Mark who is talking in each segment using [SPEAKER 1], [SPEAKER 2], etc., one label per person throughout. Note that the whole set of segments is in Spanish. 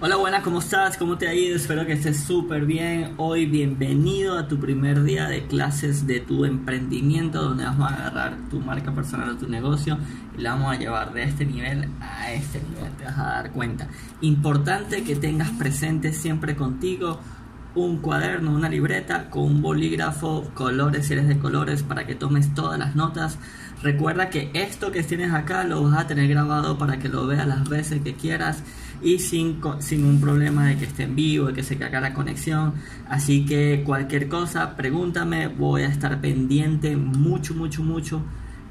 [SPEAKER 1] Hola, buenas, ¿cómo estás? ¿Cómo te ha ido? Espero que estés súper bien. Hoy bienvenido a tu primer día de clases de tu emprendimiento donde vamos a agarrar tu marca personal o tu negocio y la vamos a llevar de este nivel a este nivel. Te vas a dar cuenta. Importante que tengas presente siempre contigo un cuaderno, una libreta con un bolígrafo, colores si eres de colores para que tomes todas las notas. Recuerda que esto que tienes acá lo vas a tener grabado para que lo veas las veces que quieras y sin, sin un problema de que esté en vivo, de que se caiga la conexión. Así que cualquier cosa, pregúntame, voy a estar pendiente mucho, mucho, mucho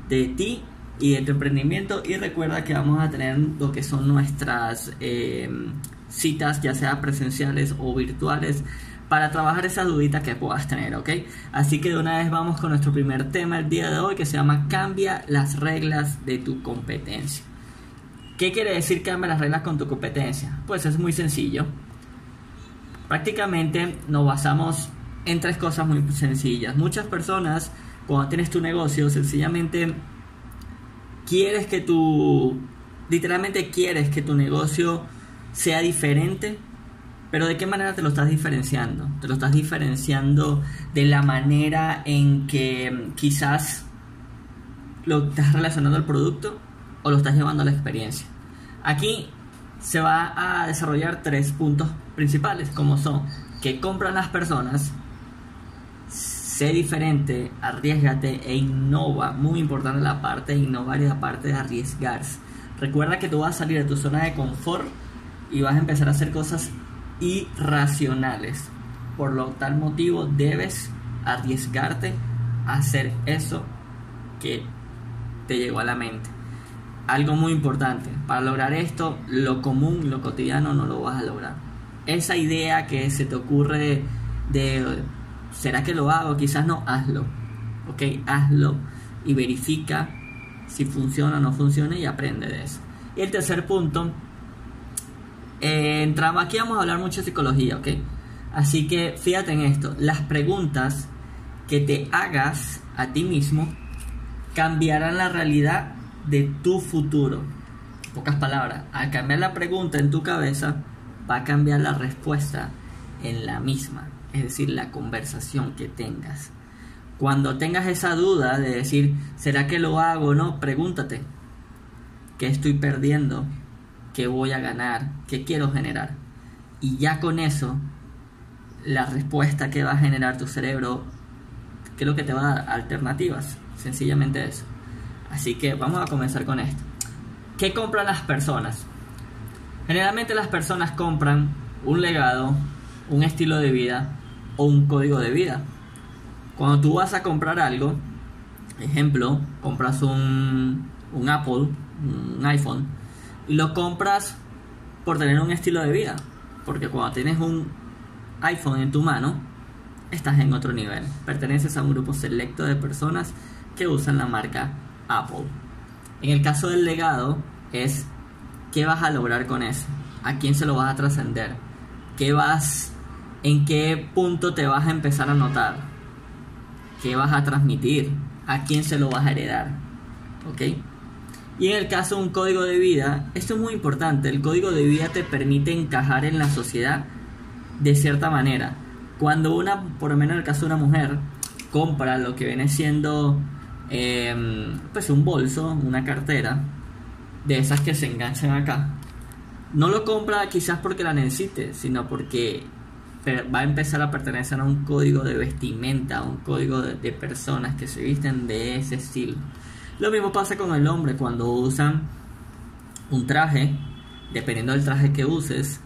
[SPEAKER 1] de ti y de tu emprendimiento. Y recuerda que vamos a tener lo que son nuestras eh, citas, ya sea presenciales o virtuales para trabajar esa dudita que puedas tener, ¿ok? Así que de una vez vamos con nuestro primer tema el día de hoy que se llama Cambia las reglas de tu competencia. ¿Qué quiere decir cambia las reglas con tu competencia? Pues es muy sencillo. Prácticamente nos basamos en tres cosas muy sencillas. Muchas personas, cuando tienes tu negocio, sencillamente quieres que tu, literalmente quieres que tu negocio sea diferente, pero ¿de qué manera te lo estás diferenciando? Te lo estás diferenciando de la manera en que quizás lo estás relacionando al producto o lo estás llevando a la experiencia. Aquí se va a desarrollar tres puntos principales, como son que compran las personas, sé diferente, arriesgate e innova. Muy importante la parte de innovar y la parte de arriesgarse. Recuerda que tú vas a salir de tu zona de confort y vas a empezar a hacer cosas irracionales. Por lo tal motivo debes arriesgarte a hacer eso que te llegó a la mente algo muy importante. Para lograr esto, lo común, lo cotidiano no lo vas a lograr. Esa idea que se te ocurre de, ¿será que lo hago? Quizás no, hazlo. Ok, hazlo y verifica si funciona o no funciona y aprende de eso. Y el tercer punto, eh, entramos, aquí vamos a hablar mucho de psicología, ok. Así que fíjate en esto, las preguntas que te hagas a ti mismo cambiarán la realidad de tu futuro. pocas palabras, al cambiar la pregunta en tu cabeza, va a cambiar la respuesta en la misma, es decir, la conversación que tengas. Cuando tengas esa duda de decir, ¿será que lo hago o no? Pregúntate, ¿qué estoy perdiendo? ¿Qué voy a ganar? ¿Qué quiero generar? Y ya con eso, la respuesta que va a generar tu cerebro, ¿qué es lo que te va a dar? Alternativas, sencillamente eso. Así que vamos a comenzar con esto. ¿Qué compran las personas? Generalmente las personas compran un legado, un estilo de vida o un código de vida. Cuando tú vas a comprar algo, ejemplo, compras un, un Apple, un iPhone, lo compras por tener un estilo de vida. Porque cuando tienes un iPhone en tu mano, estás en otro nivel. Perteneces a un grupo selecto de personas que usan la marca Apple. En el caso del legado es qué vas a lograr con eso, a quién se lo vas a trascender, qué vas, en qué punto te vas a empezar a notar, qué vas a transmitir, a quién se lo vas a heredar, ¿ok? Y en el caso de un código de vida, esto es muy importante, el código de vida te permite encajar en la sociedad de cierta manera. Cuando una, por lo menos en el caso de una mujer, compra lo que viene siendo Em, pues un bolso, una cartera, de esas que se enganchan acá. No lo compra quizás porque la necesite, sino porque va a empezar a pertenecer a un código de vestimenta, a un código de, personas que se visten de ese estilo. Lo mismo pasa con el hombre cuando usan un traje, dependiendo del traje que uses,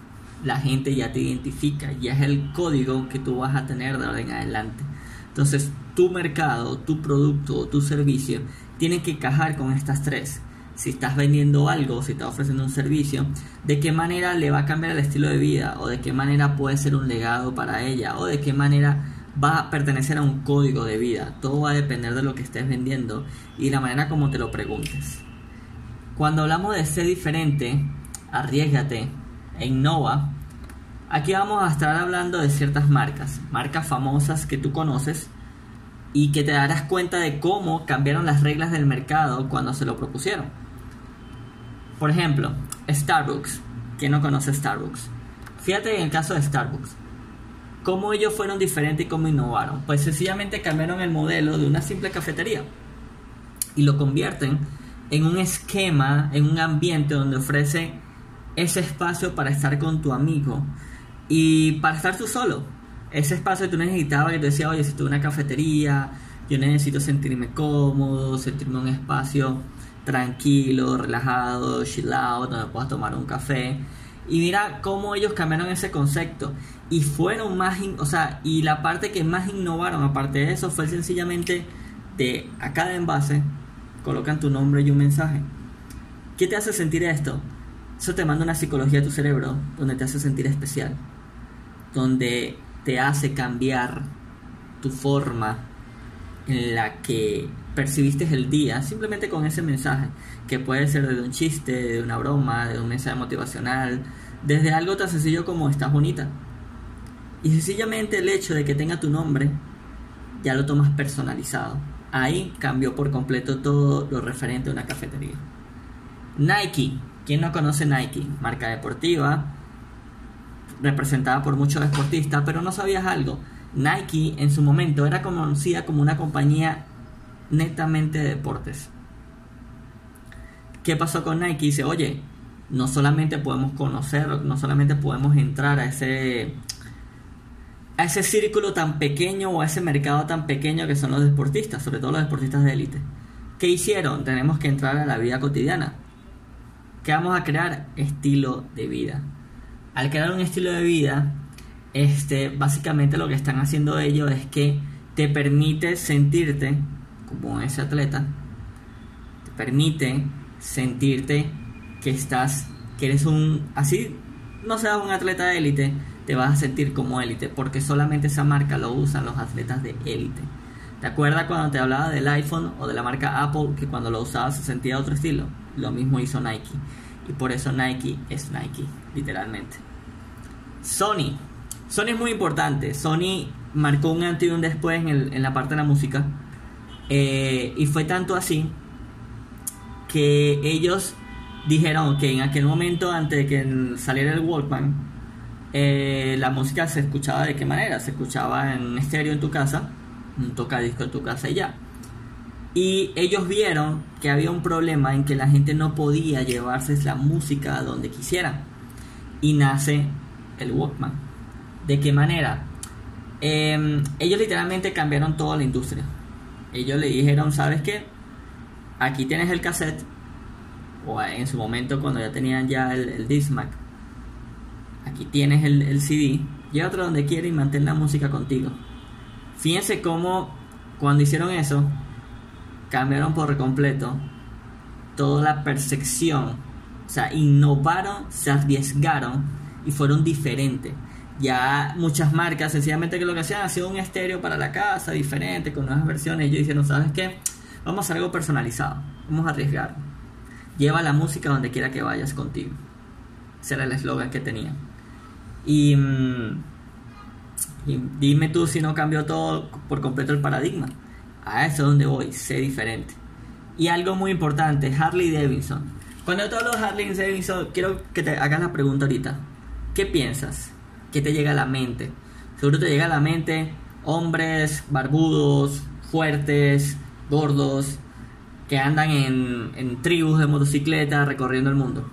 [SPEAKER 1] la gente ya te identifica, ya es el código que tú vas a tener de ahora en adelante. Entonces, tu mercado, tu producto o tu servicio tiene que encajar con estas tres. Si estás vendiendo algo, si estás ofreciendo un servicio, de qué manera le va a cambiar el estilo de vida o de qué manera puede ser un legado para ella o de qué manera va a pertenecer a un código de vida. Todo va a depender de lo que estés vendiendo y la manera como te lo preguntes. Cuando hablamos de ser diferente, arriesgate e innova. Aquí vamos a estar hablando de ciertas marcas, marcas famosas que tú conoces y que te darás cuenta de cómo cambiaron las reglas del mercado cuando se lo propusieron. Por ejemplo, Starbucks. ¿Quién no conoce Starbucks? Fíjate en el caso de Starbucks. ¿Cómo ellos fueron diferentes y cómo innovaron? Pues sencillamente cambiaron el modelo de una simple cafetería y lo convierten en un esquema, en un ambiente donde ofrece ese espacio para estar con tu amigo y para estar tú solo. Ese espacio que tú necesitabas, que te decía, oye, si tú una cafetería, yo necesito sentirme cómodo, sentirme en un espacio tranquilo, relajado, chill out, donde puedas tomar un café. Y mira cómo ellos cambiaron ese concepto. Y fueron más, o sea, y la parte que más innovaron, aparte de eso, fue sencillamente de a cada envase colocan tu nombre y un mensaje. ¿Qué te hace sentir esto? Eso te manda una psicología a tu cerebro donde te hace sentir especial, donde te hace cambiar tu forma en la que percibiste el día simplemente con ese mensaje, que puede ser de un chiste, de una broma, de un mensaje motivacional, desde algo tan sencillo como estás bonita. Y sencillamente el hecho de que tenga tu nombre ya lo tomas personalizado. Ahí cambió por completo todo lo referente a una cafetería. Nike. ¿Quién no conoce Nike? Marca deportiva, representada por muchos deportistas, pero no sabías algo. Nike en su momento era conocida como una compañía netamente de deportes. ¿Qué pasó con Nike? Dice, oye, no solamente podemos conocer, no solamente podemos entrar a ese a ese círculo tan pequeño o a ese mercado tan pequeño que son los deportistas, sobre todo los deportistas de élite. ¿Qué hicieron? Tenemos que entrar a la vida cotidiana. ¿Qué vamos a crear? Estilo de vida. Al crear un estilo de vida, este, básicamente lo que están haciendo ellos es que te permite sentirte como ese atleta, te permite sentirte que estás, que eres un, así no seas un atleta de élite, te vas a sentir como élite, porque solamente esa marca lo usan los atletas de élite. ¿Te acuerdas cuando te hablaba del iPhone o de la marca Apple que cuando lo usaba se sentía otro estilo? Lo mismo hizo Nike. Y por eso Nike es Nike, literalmente. Sony. Sony es muy importante. Sony marcó un antes y un después en, la parte de la música. Eh, y fue tanto así que ellos dijeron que en aquel momento, antes de que saliera el Walkman, eh, la música se escuchaba de qué manera, se escuchaba en estéreo en tu casa, un tocadisco en tu casa y ya. Y ellos vieron que había un problema en que la gente no podía llevarse la música a donde quisiera. Y nace el Walkman. ¿De qué manera? Em, ellos literalmente cambiaron toda la industria. Ellos le dijeron, ¿sabes qué? Aquí tienes el cassette. O en su momento cuando ya tenían ya el, el Discmac aquí tienes el, CD, llévatelo donde quieras y mantén la música contigo. Fíjense cómo cuando hicieron eso, cambiaron por completo toda la percepción. O sea, innovaron, se arriesgaron y fueron diferentes. Ya muchas marcas, sencillamente que lo que hacían, hacían un estéreo para la casa, diferente, con nuevas versiones. Ellos dijeron, ¿sabes qué? Vamos a hacer algo personalizado. Vamos a arriesgar. Lleva la música donde quiera que vayas contigo. Ese era el eslogan que tenían. Mm, y, dime tú si no cambió todo por completo el paradigma. A eso es donde voy, sé diferente. Y algo muy importante, Harley Davidson. Cuando yo te hablo de Harley Davidson, quiero que te hagas la pregunta ahorita. ¿Qué piensas? ¿Qué te llega a la mente? Seguro te llega a la mente hombres barbudos, fuertes, gordos, que andan en, en tribus de motocicleta recorriendo el mundo.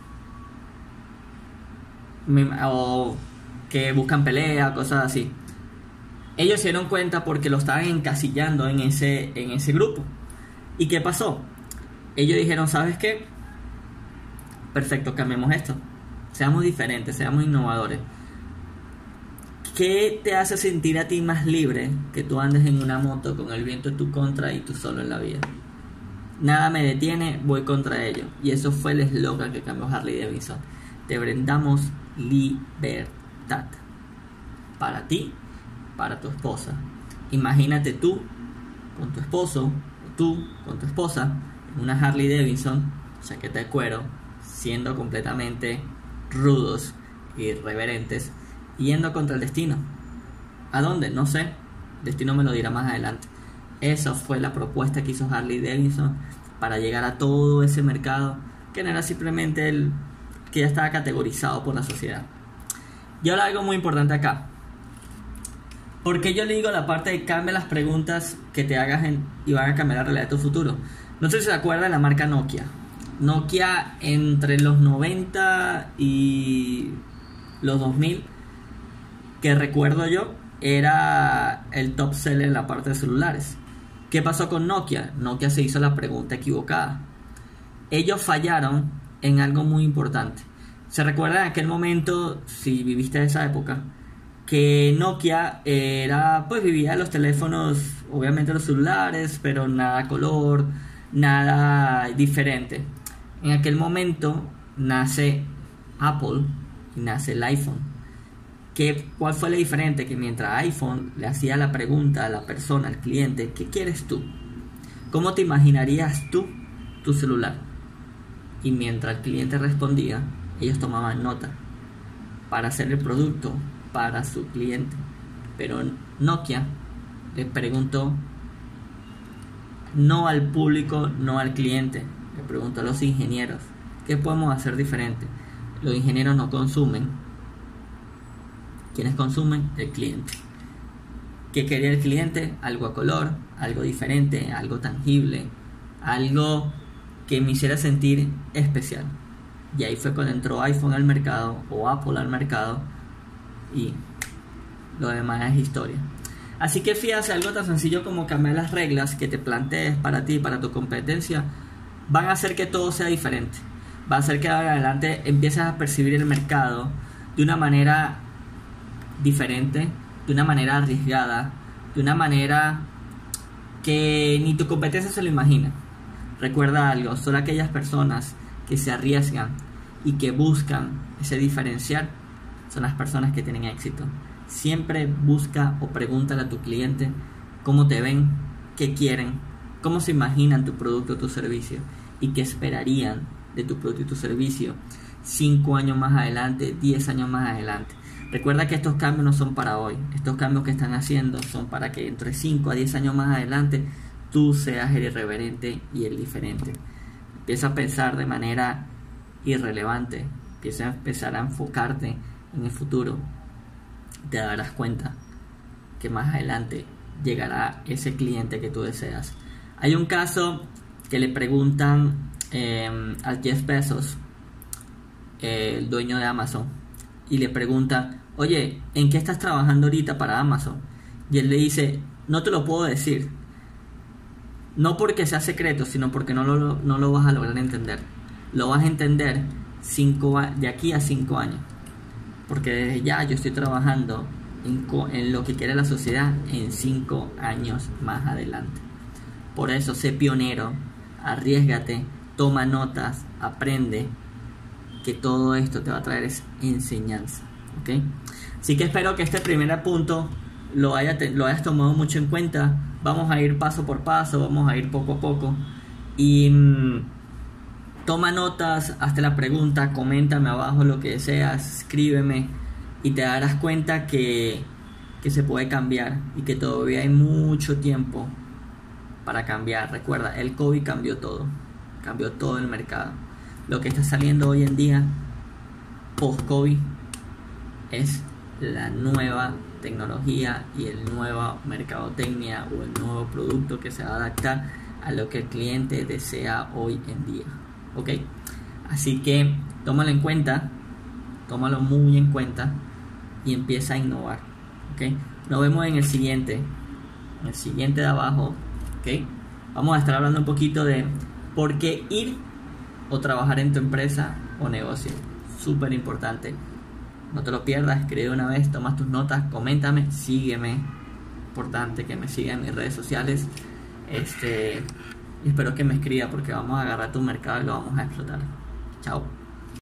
[SPEAKER 1] O que buscan pelea, cosas así. Ellos se dieron cuenta porque lo estaban encasillando en ese, en ese grupo. ¿Y qué pasó? Ellos dijeron, ¿sabes qué? Perfecto, cambiemos esto. Seamos diferentes, seamos innovadores. ¿Qué te hace sentir a ti más libre que tú andes en una moto con el viento en tu contra y tú solo en la vida? Nada me detiene, voy contra ello. Y eso fue el eslogan que cambió Harley Davidson. Te brindamos libertad para ti, para tu esposa. Imagínate tú con tu esposo, tú con tu esposa, en una Harley Davidson, chaqueta de cuero, siendo completamente rudos irreverentes, yendo contra el destino. ¿A dónde? No sé. Destino me lo dirá más adelante. Esa fue la propuesta que hizo Harley Davidson para llegar a todo ese mercado que no era simplemente el que ya estaba categorizado por la sociedad. Y ahora algo muy importante acá. Porque yo le digo la parte de cambia las preguntas que te hagas y van a cambiar la realidad de tu futuro. No sé si se acuerdan de la marca Nokia. Nokia entre los 90 y los 2000, que recuerdo yo, era el top seller en la parte de celulares. ¿Qué pasó con Nokia? Nokia se hizo la pregunta equivocada. Ellos fallaron en algo muy importante. Se recuerda en aquel momento, si viviste esa época, que Nokia era, pues vivía los teléfonos, obviamente los celulares, pero nada color, nada diferente. En aquel momento nace Apple y nace el iPhone. ¿Qué, ¿Cuál fue lo diferente? Que mientras iPhone le hacía la pregunta a la persona, al cliente, ¿qué quieres tú? ¿Cómo te imaginarías tú tu celular? Y mientras el cliente respondía, ellos tomaban nota para hacer el producto para su cliente. Pero Nokia le preguntó no al público, no al cliente, le preguntó a los ingenieros, ¿qué podemos hacer diferente? Los ingenieros no consumen. ¿Quiénes consumen? El cliente. ¿Qué quería el cliente? Algo a color, algo diferente, algo tangible, algo que me hiciera sentir especial. Y ahí fue cuando entró iPhone al mercado o Apple al mercado y lo demás es historia. Así que fíjate, algo tan sencillo como cambiar las reglas que te plantees para ti, para tu competencia, van a hacer que todo sea diferente. Va a hacer que adelante empieces a percibir el mercado de una manera diferente, de una manera arriesgada, de una manera que ni tu competencia se lo imagina. Recuerda algo, solo aquellas personas que se arriesgan y que buscan ese diferenciar son las personas que tienen éxito. Siempre busca o pregúntale a tu cliente cómo te ven, qué quieren, cómo se imaginan tu producto o tu servicio y qué esperarían de tu producto y tu servicio 5 años más adelante, 10 años más adelante. Recuerda que estos cambios no son para hoy, estos cambios que están haciendo son para que entre 5 a 10 años más adelante tú seas el irreverente y el diferente. Empieza a pensar de manera irrelevante, empieza a empezar a enfocarte en el futuro, te darás cuenta que más adelante llegará ese cliente que tú deseas. Hay un caso que le preguntan eh, a Jeff Bezos, el dueño de Amazon, y le pregunta, oye, ¿en qué estás trabajando ahorita para Amazon? Y él le dice, no te lo puedo decir. No porque sea secreto, sino porque no lo, no lo vas a lograr entender. Lo vas a entender cinco, de aquí a cinco años porque desde ya yo estoy trabajando en, lo que quiere la sociedad en cinco años más adelante. Por eso, sé pionero, arriesgate, toma notas, aprende, que todo esto te va a traer enseñanza. ¿ok? Así que espero que este primer punto lo hayas tomado mucho en cuenta. Vamos a ir paso por paso, vamos a ir poco a poco. Y mm, Toma notas, hazte la pregunta, coméntame abajo lo que deseas, escríbeme y te darás cuenta que, que se puede cambiar y que todavía hay mucho tiempo para cambiar. Recuerda, el COVID cambió todo, cambió todo el mercado. Lo que está saliendo hoy en día, post-COVID, es la nueva tecnología y el nuevo mercadotecnia o el nuevo producto que se va a adaptar a lo que el cliente desea hoy en día. ¿ok? Así que tómalo en cuenta, tómalo muy en cuenta y empieza a innovar, ¿ok? Nos vemos en el siguiente, en el siguiente de abajo, ¿ok? Vamos a estar hablando un poquito de por qué ir o trabajar en tu empresa o negocio. Súper importante. No te lo pierdas, escribe una vez, tomas tus notas, coméntame, sígueme. Importante que me sigan en mis redes sociales. Este, y espero que me escriba porque vamos a agarrar tu mercado y lo vamos a explotar. Chao.